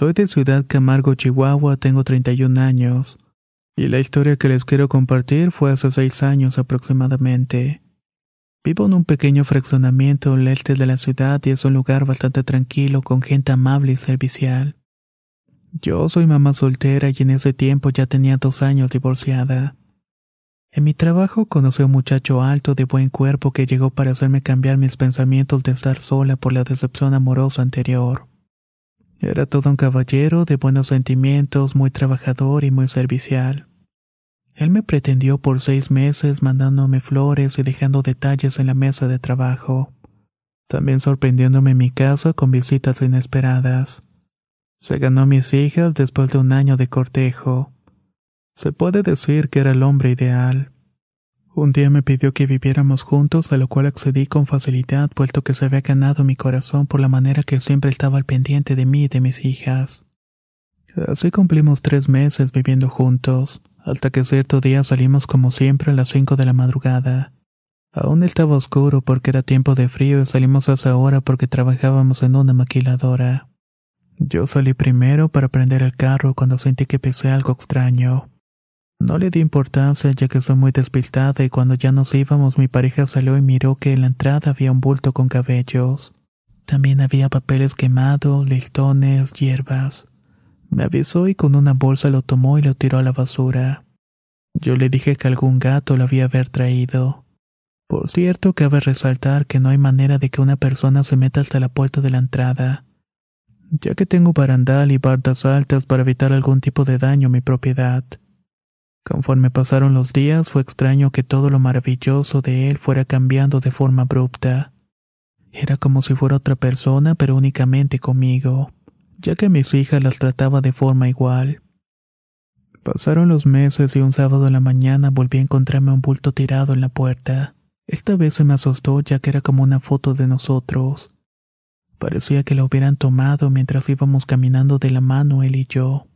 Soy de Ciudad Camargo, Chihuahua, tengo 31 años. Y la historia que les quiero compartir fue hace seis años aproximadamente. Vivo en un pequeño fraccionamiento al este de la ciudad y es un lugar bastante tranquilo con gente amable y servicial. Yo soy mamá soltera y en ese tiempo ya tenía dos años divorciada. En mi trabajo conocí a un muchacho alto de buen cuerpo que llegó para hacerme cambiar mis pensamientos de estar sola por la decepción amorosa anterior. Era todo un caballero de buenos sentimientos, muy trabajador y muy servicial. Él me pretendió por seis meses mandándome flores y dejando detalles en la mesa de trabajo, también sorprendiéndome en mi casa con visitas inesperadas. Se ganó mis hijas después de un año de cortejo. Se puede decir que era el hombre ideal. Un día me pidió que viviéramos juntos, a lo cual accedí con facilidad, puesto que se había ganado mi corazón por la manera que siempre estaba al pendiente de mí y de mis hijas. Así cumplimos tres meses viviendo juntos, hasta que cierto día salimos como siempre a las cinco de la madrugada. Aún estaba oscuro porque era tiempo de frío y salimos a esa hora porque trabajábamos en una maquiladora. Yo salí primero para prender el carro cuando sentí que pisé algo extraño. No le di importancia ya que soy muy despistada y cuando ya nos íbamos mi pareja salió y miró que en la entrada había un bulto con cabellos. También había papeles quemados, listones, hierbas. Me avisó y con una bolsa lo tomó y lo tiró a la basura. Yo le dije que algún gato lo había haber traído. Por cierto, cabe resaltar que no hay manera de que una persona se meta hasta la puerta de la entrada, ya que tengo barandal y bardas altas para evitar algún tipo de daño a mi propiedad. Conforme pasaron los días, fue extraño que todo lo maravilloso de él fuera cambiando de forma abrupta. Era como si fuera otra persona, pero únicamente conmigo, ya que mis hijas las trataba de forma igual. Pasaron los meses y un sábado en la mañana volví a encontrarme un bulto tirado en la puerta. Esta vez se me asustó ya que era como una foto de nosotros. Parecía que la hubieran tomado mientras íbamos caminando de la mano él y yo.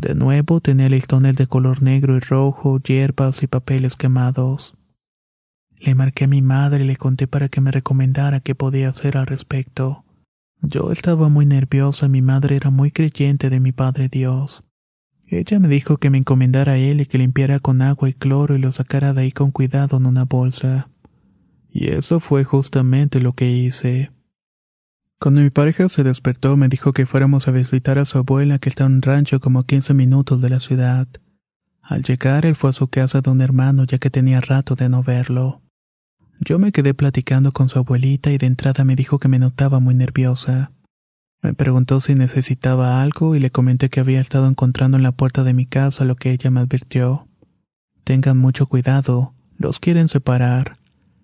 De nuevo tenía listones de color negro y rojo, hierbas y papeles quemados. Le marqué a mi madre y le conté para que me recomendara qué podía hacer al respecto. Yo estaba muy nerviosa y mi madre era muy creyente de mi Padre Dios. Ella me dijo que me encomendara a él y que limpiara con agua y cloro y lo sacara de ahí con cuidado en una bolsa. Y eso fue justamente lo que hice. Cuando mi pareja se despertó me dijo que fuéramos a visitar a su abuela que está en un rancho como a 15 minutos de la ciudad. Al llegar él fue a su casa de un hermano ya que tenía rato de no verlo. Yo me quedé platicando con su abuelita y de entrada me dijo que me notaba muy nerviosa. Me preguntó si necesitaba algo y le comenté que había estado encontrando en la puerta de mi casa lo que ella me advirtió. Tengan mucho cuidado, los quieren separar.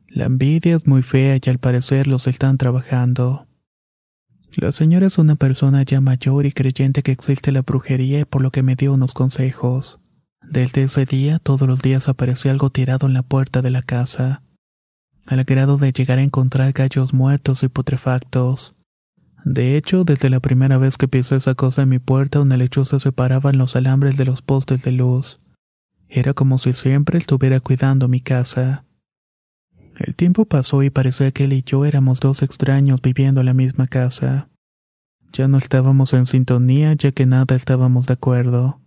La envidia es muy fea y al parecer los están trabajando. La señora es una persona ya mayor y creyente que existe la brujería por lo que me dio unos consejos. Desde ese día todos los días apareció algo tirado en la puerta de la casa, al grado de llegar a encontrar gallos muertos y putrefactos. De hecho, desde la primera vez que pisó esa cosa en mi puerta, una lechuza separaba en los alambres de los postes de luz. Era como si siempre estuviera cuidando mi casa. El tiempo pasó y parecía que él y yo éramos dos extraños viviendo en la misma casa. Ya no estábamos en sintonía ya que nada estábamos de acuerdo.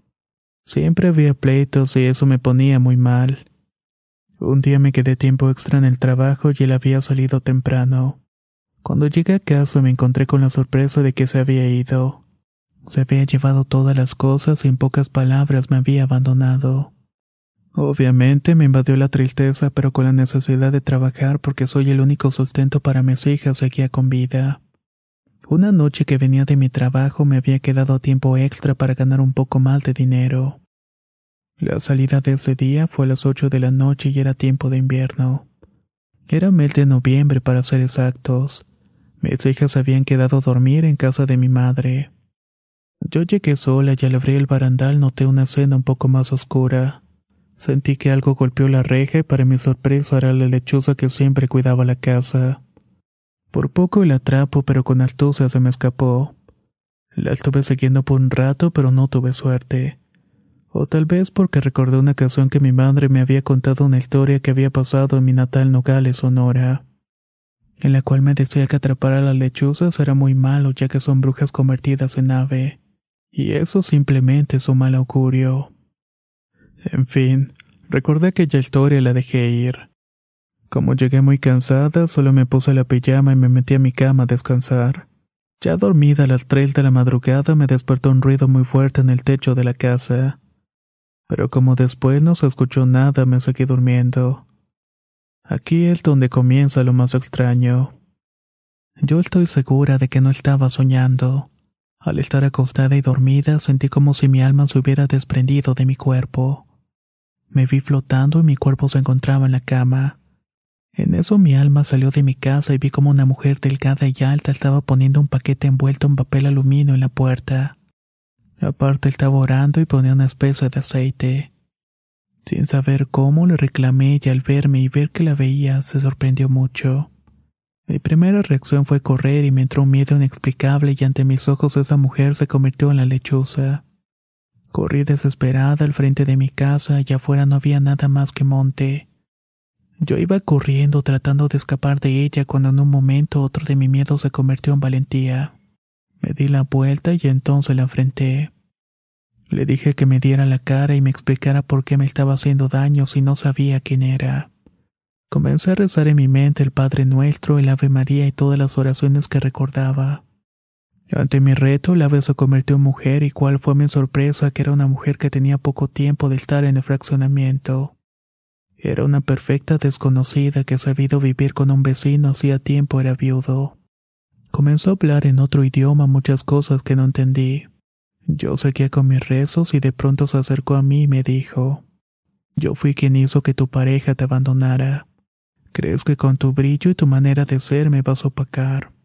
Siempre había pleitos y eso me ponía muy mal. Un día me quedé tiempo extra en el trabajo y él había salido temprano. Cuando llegué a casa me encontré con la sorpresa de que se había ido. Se había llevado todas las cosas y en pocas palabras me había abandonado. Obviamente me invadió la tristeza, pero con la necesidad de trabajar porque soy el único sustento para mis hijas seguía con vida. Una noche que venía de mi trabajo me había quedado tiempo extra para ganar un poco más de dinero. La salida de ese día fue a las ocho de la noche y era tiempo de invierno. Era mes de noviembre para ser exactos. Mis hijas habían quedado a dormir en casa de mi madre. Yo llegué sola y al abrir el barandal noté una escena un poco más oscura. Sentí que algo golpeó la reja y para mi sorpresa era la lechuza que siempre cuidaba la casa. Por poco la atrapo, pero con astucia se me escapó. La estuve siguiendo por un rato, pero no tuve suerte o tal vez porque recordé una ocasión que mi madre me había contado una historia que había pasado en mi natal Nogales, Sonora, en la cual me decía que atrapar a las lechuzas era muy malo ya que son brujas convertidas en ave, y eso simplemente es un mal augurio. En fin, recordé aquella historia y la dejé ir. Como llegué muy cansada, solo me puse la pijama y me metí a mi cama a descansar. Ya dormida a las tres de la madrugada me despertó un ruido muy fuerte en el techo de la casa pero como después no se escuchó nada me seguí durmiendo. Aquí es donde comienza lo más extraño. Yo estoy segura de que no estaba soñando. Al estar acostada y dormida sentí como si mi alma se hubiera desprendido de mi cuerpo. Me vi flotando y mi cuerpo se encontraba en la cama. En eso mi alma salió de mi casa y vi como una mujer delgada y alta estaba poniendo un paquete envuelto en papel aluminio en la puerta. Aparte estaba orando y ponía una especie de aceite. Sin saber cómo le reclamé y al verme y ver que la veía se sorprendió mucho. Mi primera reacción fue correr y me entró un miedo inexplicable y ante mis ojos esa mujer se convirtió en la lechuza. Corrí desesperada al frente de mi casa y afuera no había nada más que monte. Yo iba corriendo tratando de escapar de ella cuando en un momento otro de mi miedo se convirtió en valentía. Me di la vuelta y entonces la enfrenté. Le dije que me diera la cara y me explicara por qué me estaba haciendo daño si no sabía quién era. Comencé a rezar en mi mente el Padre Nuestro, el Ave María y todas las oraciones que recordaba. Ante mi reto, ave se convirtió en mujer y cuál fue mi sorpresa que era una mujer que tenía poco tiempo de estar en el fraccionamiento. Era una perfecta desconocida que sabido vivir con un vecino hacía tiempo era viudo. Comenzó a hablar en otro idioma muchas cosas que no entendí. Yo seguía con mis rezos y de pronto se acercó a mí y me dijo, Yo fui quien hizo que tu pareja te abandonara. ¿Crees que con tu brillo y tu manera de ser me vas a opacar?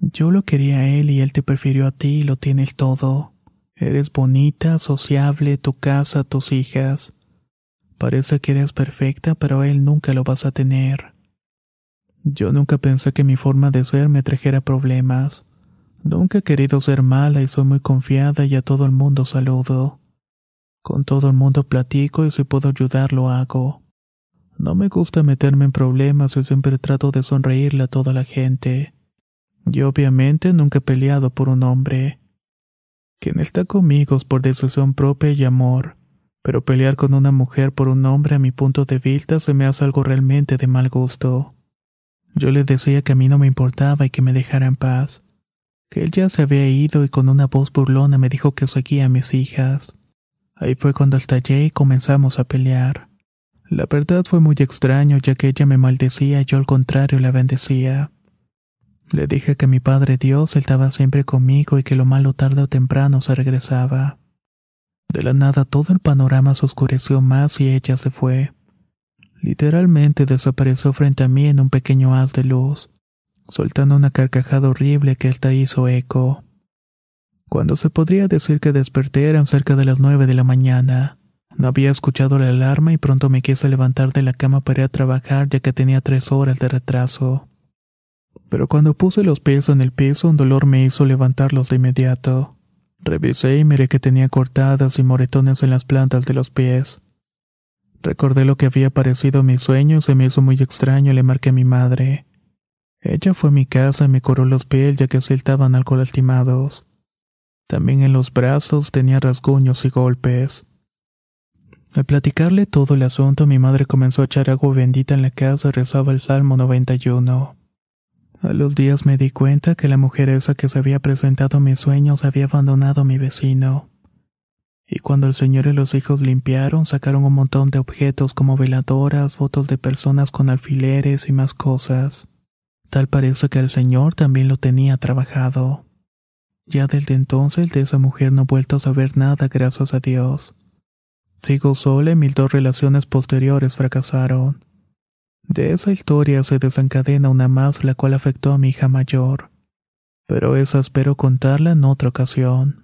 Yo lo quería a él y él te prefirió a ti y lo tienes todo. Eres bonita, sociable, tu casa, tus hijas. Parece que eres perfecta, pero él nunca lo vas a tener. Yo nunca pensé que mi forma de ser me trajera problemas. Nunca he querido ser mala y soy muy confiada y a todo el mundo saludo. Con todo el mundo platico y si puedo ayudar lo hago. No me gusta meterme en problemas y siempre trato de sonreírle a toda la gente. Y obviamente nunca he peleado por un hombre. Quien está conmigo es por decisión propia y amor, pero pelear con una mujer por un hombre a mi punto de vista se me hace algo realmente de mal gusto. Yo le decía que a mí no me importaba y que me dejara en paz, que él ya se había ido y con una voz burlona me dijo que seguía a mis hijas. Ahí fue cuando estallé y comenzamos a pelear. La verdad fue muy extraño ya que ella me maldecía y yo al contrario la bendecía. Le dije que mi Padre Dios estaba siempre conmigo y que lo malo tarde o temprano se regresaba. De la nada todo el panorama se oscureció más y ella se fue. Literalmente desapareció frente a mí en un pequeño haz de luz, soltando una carcajada horrible que hasta hizo eco. Cuando se podría decir que desperté eran cerca de las nueve de la mañana. No había escuchado la alarma y pronto me quise levantar de la cama para ir a trabajar ya que tenía tres horas de retraso. Pero cuando puse los pies en el piso un dolor me hizo levantarlos de inmediato. Revisé y miré que tenía cortadas y moretones en las plantas de los pies. Recordé lo que había parecido mi sueño y se me hizo muy extraño y le marqué a mi madre. Ella fue a mi casa y me curó los pies ya que se estaban algo lastimados. También en los brazos tenía rasguños y golpes. Al platicarle todo el asunto, mi madre comenzó a echar agua bendita en la casa y rezaba el Salmo 91. A los días me di cuenta que la mujer esa que se había presentado en mis sueños había abandonado a mi vecino. Y cuando el señor y los hijos limpiaron, sacaron un montón de objetos como veladoras, fotos de personas con alfileres y más cosas. Tal parece que el señor también lo tenía trabajado. Ya desde entonces de esa mujer no he vuelto a saber nada, gracias a Dios. Sigo sola y mis dos relaciones posteriores fracasaron. De esa historia se desencadena una más la cual afectó a mi hija mayor. Pero esa espero contarla en otra ocasión.